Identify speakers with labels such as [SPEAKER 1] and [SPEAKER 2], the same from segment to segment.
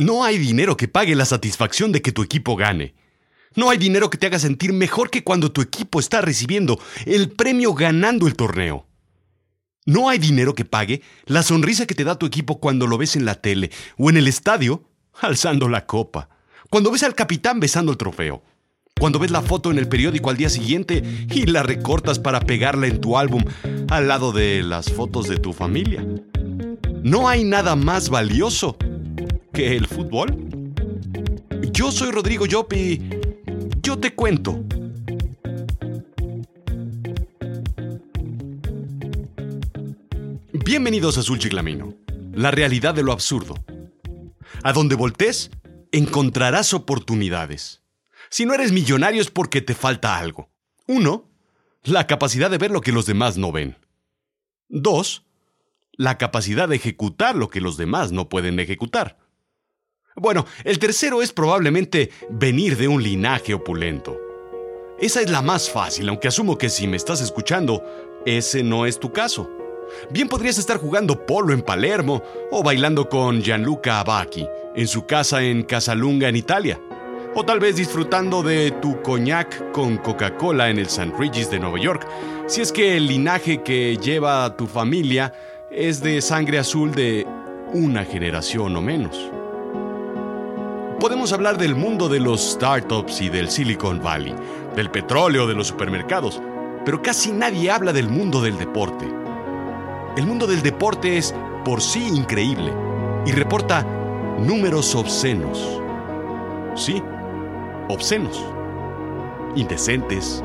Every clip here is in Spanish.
[SPEAKER 1] No hay dinero que pague la satisfacción de que tu equipo gane. No hay dinero que te haga sentir mejor que cuando tu equipo está recibiendo el premio ganando el torneo. No hay dinero que pague la sonrisa que te da tu equipo cuando lo ves en la tele o en el estadio alzando la copa. Cuando ves al capitán besando el trofeo. Cuando ves la foto en el periódico al día siguiente y la recortas para pegarla en tu álbum al lado de las fotos de tu familia. No hay nada más valioso el fútbol. Yo soy Rodrigo Yopi. Yo te cuento. Bienvenidos a Azul Chiclamino, la realidad de lo absurdo. A donde voltees, encontrarás oportunidades. Si no eres millonario es porque te falta algo. Uno, la capacidad de ver lo que los demás no ven. Dos, la capacidad de ejecutar lo que los demás no pueden ejecutar. Bueno, el tercero es probablemente venir de un linaje opulento. Esa es la más fácil, aunque asumo que si me estás escuchando, ese no es tu caso. Bien podrías estar jugando polo en Palermo o bailando con Gianluca Abacchi en su casa en Casalunga en Italia. O tal vez disfrutando de tu coñac con Coca-Cola en el St. Regis de Nueva York, si es que el linaje que lleva tu familia es de sangre azul de una generación o menos. Podemos hablar del mundo de los startups y del Silicon Valley, del petróleo, de los supermercados, pero casi nadie habla del mundo del deporte. El mundo del deporte es por sí increíble y reporta números obscenos. Sí, obscenos. Indecentes,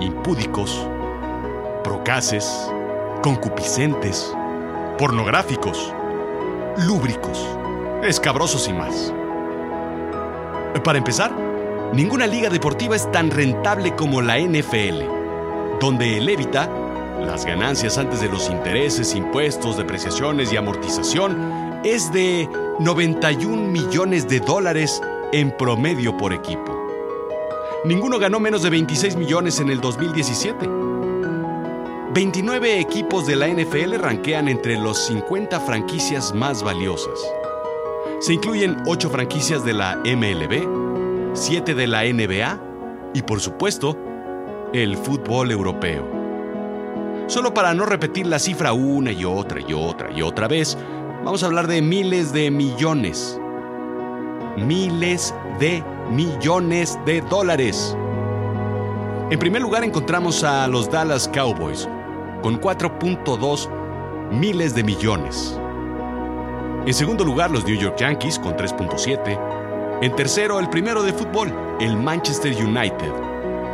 [SPEAKER 1] impúdicos, procaces, concupiscentes, pornográficos, lúbricos, escabrosos y más. Para empezar, ninguna liga deportiva es tan rentable como la NFL, donde el Evita las ganancias antes de los intereses, impuestos, depreciaciones y amortización es de 91 millones de dólares en promedio por equipo. Ninguno ganó menos de 26 millones en el 2017. 29 equipos de la NFL ranquean entre los 50 franquicias más valiosas. Se incluyen 8 franquicias de la MLB, 7 de la NBA y por supuesto, el fútbol europeo. Solo para no repetir la cifra una y otra y otra y otra vez, vamos a hablar de miles de millones. Miles de millones de dólares. En primer lugar encontramos a los Dallas Cowboys, con 4.2 miles de millones. En segundo lugar, los New York Yankees, con 3.7. En tercero, el primero de fútbol, el Manchester United,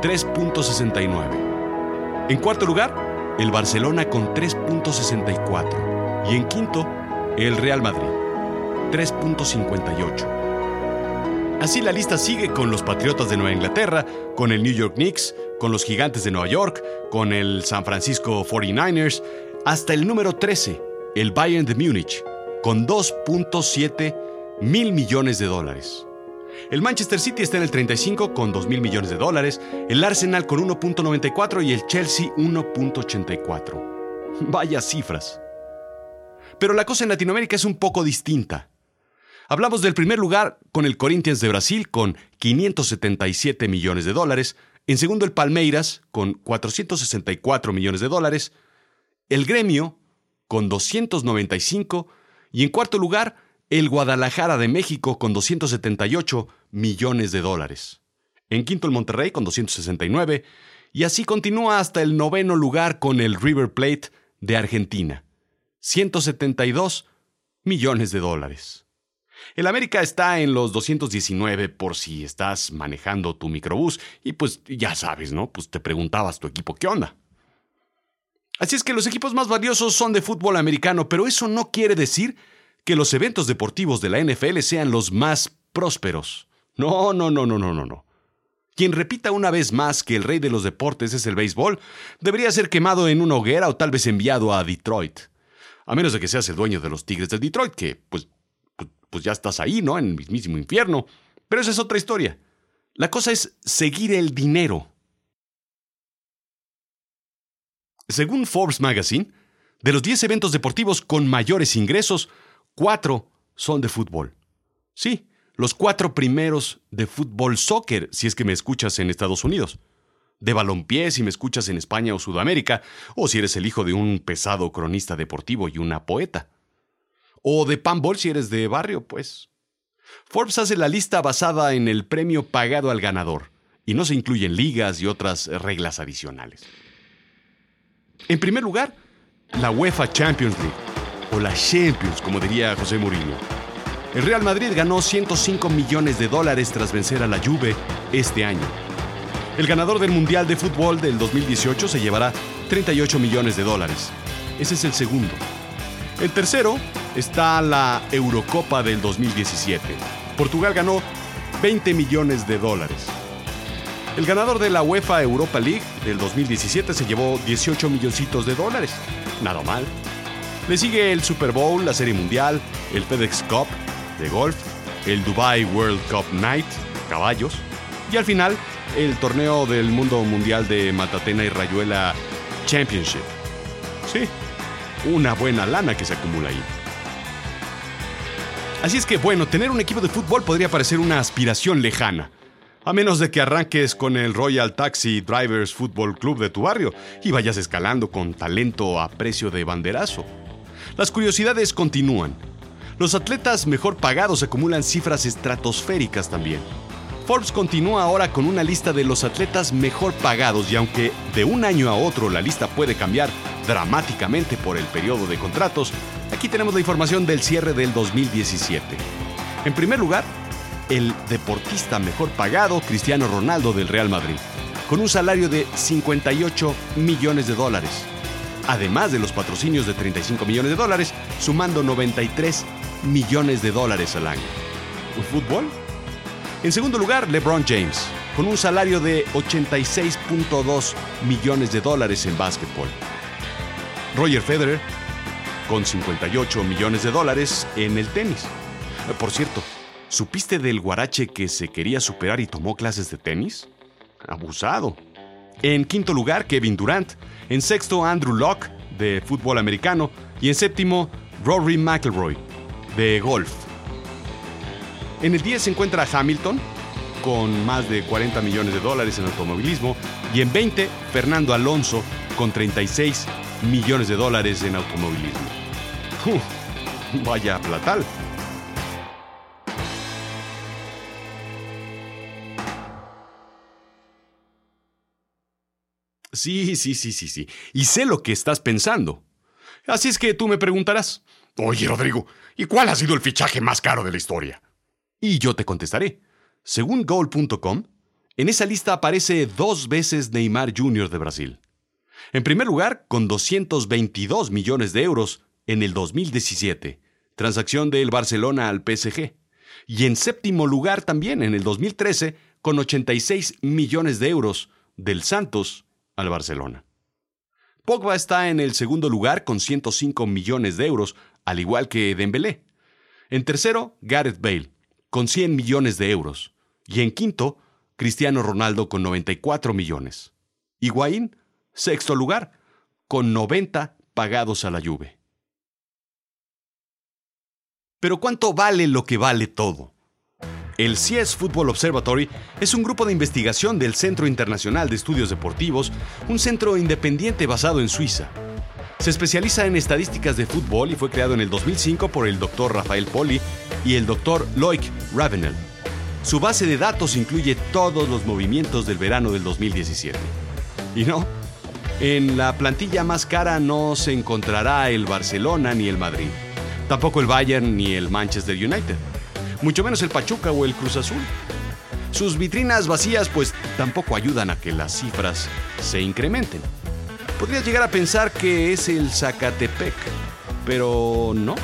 [SPEAKER 1] 3.69. En cuarto lugar, el Barcelona con 3.64 y en quinto, el Real Madrid, 3.58. Así la lista sigue con los Patriotas de Nueva Inglaterra, con el New York Knicks, con los Gigantes de Nueva York, con el San Francisco 49ers, hasta el número 13, el Bayern de Múnich, con 2.7 mil millones de dólares. El Manchester City está en el 35 con 2 mil millones de dólares, el Arsenal con 1.94 y el Chelsea 1.84. Vaya cifras. Pero la cosa en Latinoamérica es un poco distinta. Hablamos del primer lugar con el Corinthians de Brasil con 577 millones de dólares, en segundo el Palmeiras con 464 millones de dólares, el Gremio con 295 y en cuarto lugar el Guadalajara de México con 278 millones de dólares. En quinto el Monterrey con 269 y así continúa hasta el noveno lugar con el River Plate de Argentina. 172 millones de dólares. El América está en los 219 por si estás manejando tu microbús y pues ya sabes, ¿no? Pues te preguntabas tu equipo qué onda. Así es que los equipos más valiosos son de fútbol americano, pero eso no quiere decir que los eventos deportivos de la NFL sean los más prósperos. No, no, no, no, no, no, no. Quien repita una vez más que el rey de los deportes es el béisbol, debería ser quemado en una hoguera o tal vez enviado a Detroit. A menos de que seas el dueño de los Tigres del Detroit, que pues, pues, pues ya estás ahí, ¿no? En el mismísimo infierno. Pero esa es otra historia. La cosa es seguir el dinero. Según Forbes Magazine, de los 10 eventos deportivos con mayores ingresos, Cuatro son de fútbol. Sí, los cuatro primeros de fútbol soccer, si es que me escuchas en Estados Unidos. De balompié, si me escuchas en España o Sudamérica, o si eres el hijo de un pesado cronista deportivo y una poeta. O de panball si eres de barrio, pues. Forbes hace la lista basada en el premio pagado al ganador, y no se incluyen ligas y otras reglas adicionales. En primer lugar, la UEFA Champions League, o la Champions, como diría José Mourinho. El Real Madrid ganó 105 millones de dólares tras vencer a la Juve este año. El ganador del Mundial de Fútbol del 2018 se llevará 38 millones de dólares. Ese es el segundo. El tercero está la Eurocopa del 2017. Portugal ganó 20 millones de dólares. El ganador de la UEFA Europa League del 2017 se llevó 18 milloncitos de dólares. Nada mal. Le sigue el Super Bowl, la Serie Mundial, el FedEx Cup de golf, el Dubai World Cup Night, caballos, y al final el torneo del mundo mundial de Matatena y Rayuela Championship. Sí, una buena lana que se acumula ahí. Así es que bueno, tener un equipo de fútbol podría parecer una aspiración lejana. A menos de que arranques con el Royal Taxi Drivers Football Club de tu barrio y vayas escalando con talento a precio de banderazo. Las curiosidades continúan. Los atletas mejor pagados acumulan cifras estratosféricas también. Forbes continúa ahora con una lista de los atletas mejor pagados y aunque de un año a otro la lista puede cambiar dramáticamente por el periodo de contratos, aquí tenemos la información del cierre del 2017. En primer lugar, el deportista mejor pagado, Cristiano Ronaldo del Real Madrid, con un salario de 58 millones de dólares, además de los patrocinios de 35 millones de dólares, sumando 93 millones de dólares al año. ¿Un fútbol? En segundo lugar, LeBron James, con un salario de 86.2 millones de dólares en básquetbol. Roger Federer, con 58 millones de dólares en el tenis. Por cierto, ¿supiste del guarache que se quería superar y tomó clases de tenis? Abusado. En quinto lugar, Kevin Durant. En sexto, Andrew Locke, de fútbol americano. Y en séptimo, Rory McIlroy, de golf. En el 10 se encuentra Hamilton, con más de 40 millones de dólares en automovilismo, y en 20 Fernando Alonso, con 36 millones de dólares en automovilismo. vaya platal. Sí, sí, sí, sí, sí. Y sé lo que estás pensando. Así es que tú me preguntarás, oye Rodrigo, ¿y cuál ha sido el fichaje más caro de la historia? Y yo te contestaré. Según Goal.com, en esa lista aparece dos veces Neymar Jr. de Brasil. En primer lugar, con 222 millones de euros en el 2017, transacción del Barcelona al PSG. Y en séptimo lugar también en el 2013, con 86 millones de euros del Santos al Barcelona. Pogba está en el segundo lugar con 105 millones de euros, al igual que Dembélé. En tercero, Gareth Bale, con 100 millones de euros. Y en quinto, Cristiano Ronaldo con 94 millones. Higuaín, sexto lugar, con 90 pagados a la Juve. Pero ¿cuánto vale lo que vale todo? El CIES Football Observatory es un grupo de investigación del Centro Internacional de Estudios Deportivos, un centro independiente basado en Suiza. Se especializa en estadísticas de fútbol y fue creado en el 2005 por el Dr. Rafael Poli y el Dr. Loic Ravenel. Su base de datos incluye todos los movimientos del verano del 2017. Y no, en la plantilla más cara no se encontrará el Barcelona ni el Madrid, tampoco el Bayern ni el Manchester United mucho menos el Pachuca o el Cruz Azul. Sus vitrinas vacías pues tampoco ayudan a que las cifras se incrementen. Podrías llegar a pensar que es el Zacatepec, pero no.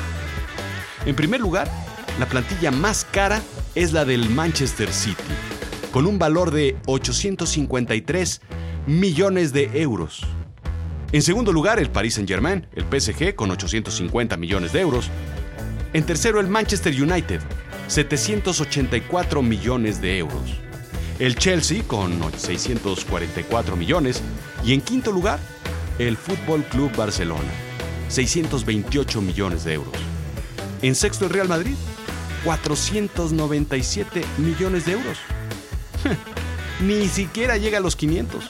[SPEAKER 1] En primer lugar, la plantilla más cara es la del Manchester City, con un valor de 853 millones de euros. En segundo lugar, el Paris Saint-Germain, el PSG, con 850 millones de euros. En tercero, el Manchester United, 784 millones de euros. El Chelsea con 644 millones. Y en quinto lugar, el Fútbol Club Barcelona, 628 millones de euros. En sexto, el Real Madrid, 497 millones de euros. Ni siquiera llega a los 500.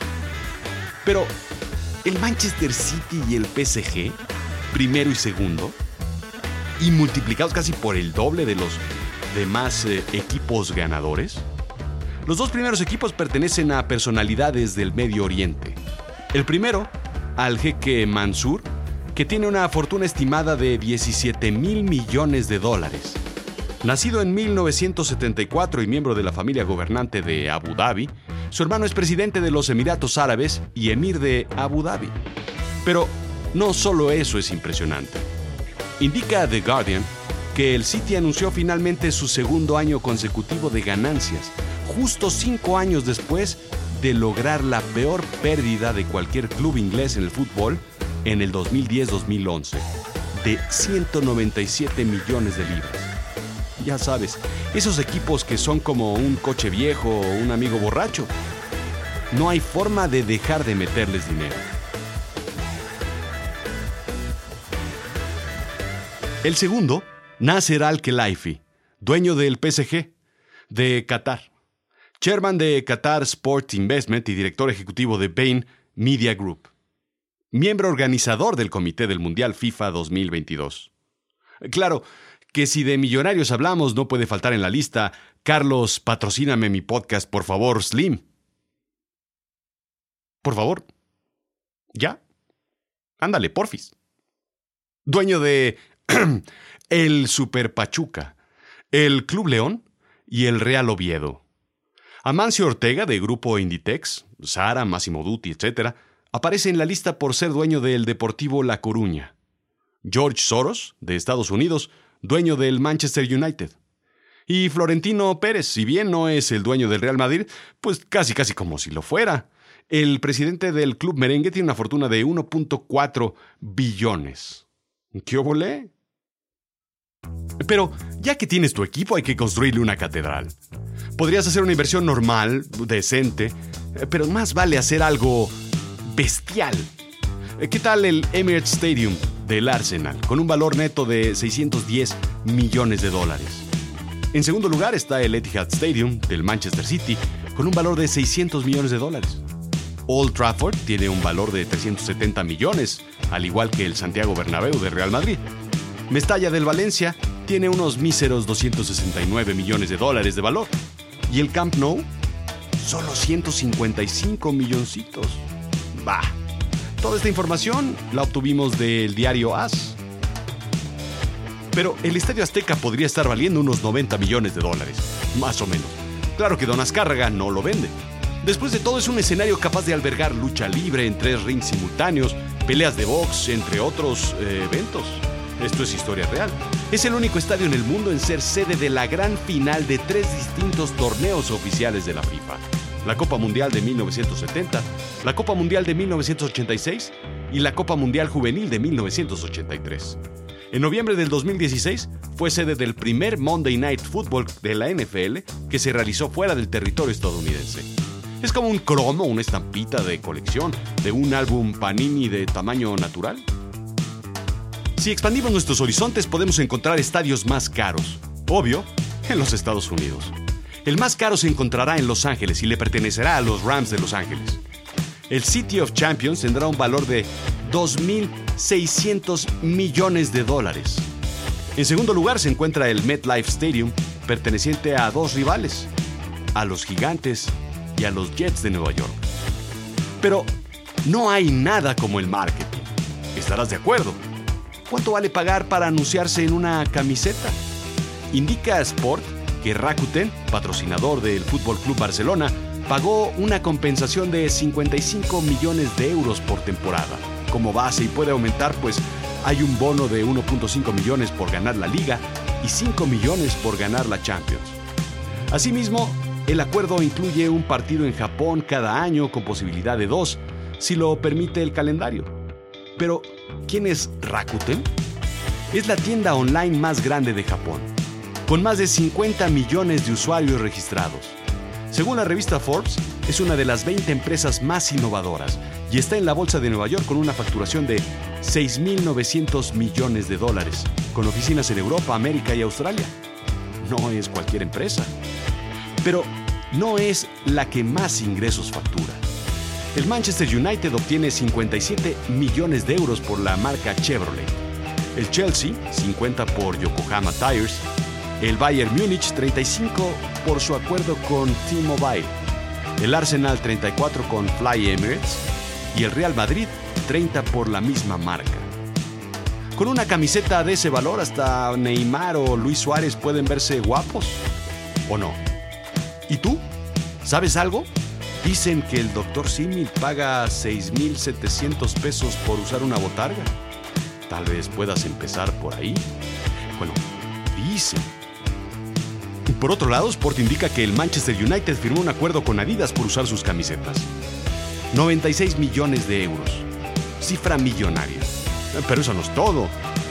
[SPEAKER 1] Pero el Manchester City y el PSG, primero y segundo, y multiplicados casi por el doble de los demás eh, equipos ganadores, los dos primeros equipos pertenecen a personalidades del Medio Oriente. El primero, al jeque Mansur, que tiene una fortuna estimada de 17 mil millones de dólares. Nacido en 1974 y miembro de la familia gobernante de Abu Dhabi, su hermano es presidente de los Emiratos Árabes y emir de Abu Dhabi. Pero no solo eso es impresionante. Indica The Guardian que el City anunció finalmente su segundo año consecutivo de ganancias, justo cinco años después de lograr la peor pérdida de cualquier club inglés en el fútbol en el 2010-2011, de 197 millones de libras. Ya sabes, esos equipos que son como un coche viejo o un amigo borracho. No hay forma de dejar de meterles dinero. El segundo, Nasser Al-Khelaifi, dueño del PSG, de Qatar, chairman de Qatar Sport Investment y director ejecutivo de Bain Media Group, miembro organizador del Comité del Mundial FIFA 2022. Claro, que si de millonarios hablamos no puede faltar en la lista, Carlos, patrocíname mi podcast, por favor, Slim. Por favor. ¿Ya? Ándale, porfis. Dueño de el Super Pachuca, el Club León y el Real Oviedo. Amancio Ortega, de Grupo Inditex, Sara, Massimo Dutti, etc., aparece en la lista por ser dueño del Deportivo La Coruña. George Soros, de Estados Unidos, dueño del Manchester United. Y Florentino Pérez, si bien no es el dueño del Real Madrid, pues casi casi como si lo fuera. El presidente del club merengue tiene una fortuna de 1.4 billones. ¿Qué volé? Pero ya que tienes tu equipo hay que construirle una catedral. Podrías hacer una inversión normal, decente, pero más vale hacer algo bestial. ¿Qué tal el Emirates Stadium del Arsenal, con un valor neto de 610 millones de dólares. En segundo lugar está el Etihad Stadium del Manchester City, con un valor de 600 millones de dólares. Old Trafford tiene un valor de 370 millones, al igual que el Santiago Bernabéu de Real Madrid. Mestalla del Valencia tiene unos míseros 269 millones de dólares de valor. Y el Camp Nou, solo 155 milloncitos. Bah. Toda esta información la obtuvimos del diario AS. Pero el Estadio Azteca podría estar valiendo unos 90 millones de dólares, más o menos. Claro que Don Azcárraga no lo vende. Después de todo es un escenario capaz de albergar lucha libre en tres rings simultáneos, peleas de box, entre otros eh, eventos. Esto es historia real. Es el único estadio en el mundo en ser sede de la gran final de tres distintos torneos oficiales de la FIFA la Copa Mundial de 1970, la Copa Mundial de 1986 y la Copa Mundial Juvenil de 1983. En noviembre del 2016 fue sede del primer Monday Night Football de la NFL que se realizó fuera del territorio estadounidense. Es como un cromo, una estampita de colección de un álbum Panini de tamaño natural. Si expandimos nuestros horizontes podemos encontrar estadios más caros, obvio, en los Estados Unidos. El más caro se encontrará en Los Ángeles y le pertenecerá a los Rams de Los Ángeles. El City of Champions tendrá un valor de 2.600 millones de dólares. En segundo lugar se encuentra el MetLife Stadium, perteneciente a dos rivales, a los Gigantes y a los Jets de Nueva York. Pero no hay nada como el marketing. ¿Estarás de acuerdo? ¿Cuánto vale pagar para anunciarse en una camiseta? Indica Sport que Rakuten, patrocinador del Fútbol Club Barcelona, pagó una compensación de 55 millones de euros por temporada. Como base y puede aumentar, pues hay un bono de 1.5 millones por ganar la liga y 5 millones por ganar la Champions. Asimismo, el acuerdo incluye un partido en Japón cada año con posibilidad de dos, si lo permite el calendario. Pero, ¿quién es Rakuten? Es la tienda online más grande de Japón con más de 50 millones de usuarios registrados. Según la revista Forbes, es una de las 20 empresas más innovadoras y está en la Bolsa de Nueva York con una facturación de 6.900 millones de dólares, con oficinas en Europa, América y Australia. no es cualquier empresa. Pero no es la que más ingresos factura. El Manchester United obtiene 57 millones de euros por la marca Chevrolet. El Chelsea, 50 por Yokohama Tires. El Bayern Múnich, 35 por su acuerdo con T-Mobile. El Arsenal, 34 con Fly Emirates. Y el Real Madrid, 30 por la misma marca. Con una camiseta de ese valor, hasta Neymar o Luis Suárez pueden verse guapos. ¿O no? ¿Y tú? ¿Sabes algo? Dicen que el doctor Simi paga 6.700 pesos por usar una botarga. Tal vez puedas empezar por ahí. Bueno, dicen. Por otro lado, Sport indica que el Manchester United firmó un acuerdo con Adidas por usar sus camisetas. 96 millones de euros. Cifra millonaria. Pero eso no es todo.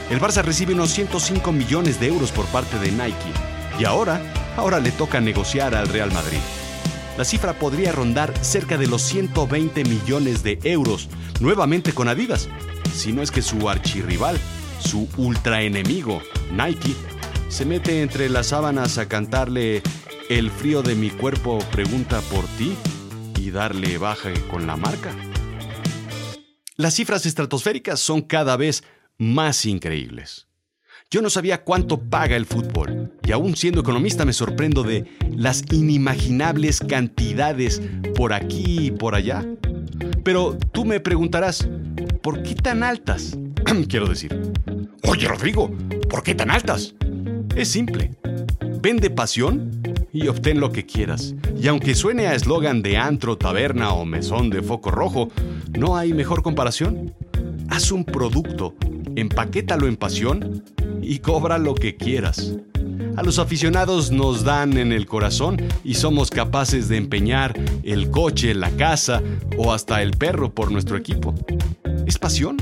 [SPEAKER 1] El Barça recibe unos 105 millones de euros por parte de Nike. Y ahora, ahora le toca negociar al Real Madrid la cifra podría rondar cerca de los 120 millones de euros, nuevamente con Adidas, si no es que su archirrival, su ultraenemigo, Nike, se mete entre las sábanas a cantarle El frío de mi cuerpo pregunta por ti y darle baja con la marca. Las cifras estratosféricas son cada vez más increíbles. Yo no sabía cuánto paga el fútbol y aún siendo economista me sorprendo de las inimaginables cantidades por aquí y por allá. Pero tú me preguntarás, ¿por qué tan altas? Quiero decir, oye Rodrigo, ¿por qué tan altas? Es simple. Vende pasión y obtén lo que quieras. Y aunque suene a eslogan de antro, taberna o mesón de foco rojo, no hay mejor comparación. Haz un producto, empaquétalo en pasión y cobra lo que quieras. A los aficionados nos dan en el corazón y somos capaces de empeñar el coche, la casa o hasta el perro por nuestro equipo. ¿Es pasión?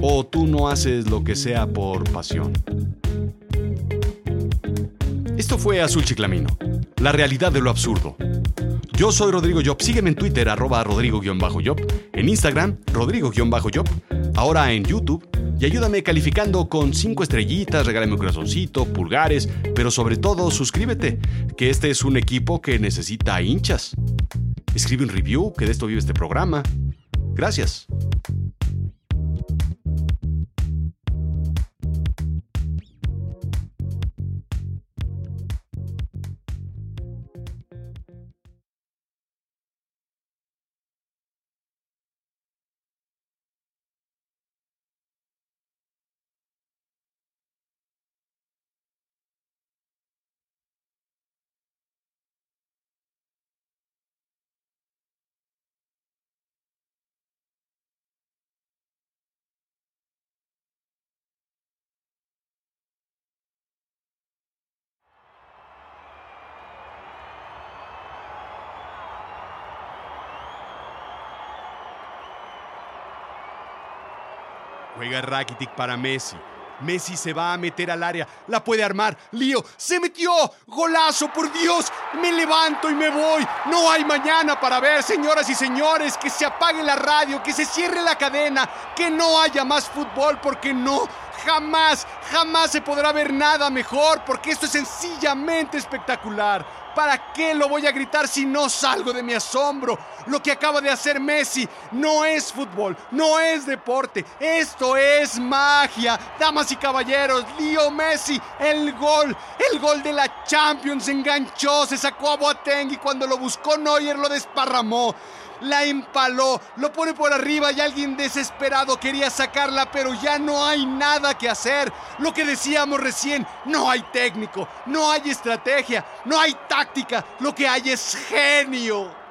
[SPEAKER 1] ¿O tú no haces lo que sea por pasión? Esto fue Azul Chiclamino, la realidad de lo absurdo. Yo soy Rodrigo Job. Sígueme en Twitter, arroba Rodrigo-Job. En Instagram, Rodrigo-Job. Ahora en YouTube y ayúdame calificando con 5 estrellitas, regálame un corazoncito, pulgares, pero sobre todo suscríbete, que este es un equipo que necesita hinchas. Escribe un review, que de esto vive este programa. Gracias. Juega Rakitic para Messi. Messi se va a meter al área, la puede armar. Lío, se metió. Golazo, por Dios. Me levanto y me voy. No hay mañana para ver, señoras y señores. Que se apague la radio, que se cierre la cadena, que no haya más fútbol porque no. Jamás, jamás se podrá ver nada mejor porque esto es sencillamente espectacular. ¿Para qué lo voy a gritar si no salgo de mi asombro? Lo que acaba de hacer Messi no es fútbol, no es deporte, esto es magia. Damas y caballeros, Leo Messi, el gol, el gol de la Champions enganchó, se sacó a Boateng y cuando lo buscó Neuer lo desparramó la empaló, lo pone por arriba y alguien desesperado quería sacarla, pero ya no hay nada que hacer. Lo que decíamos recién, no hay técnico, no hay estrategia, no hay táctica, lo que hay es genio.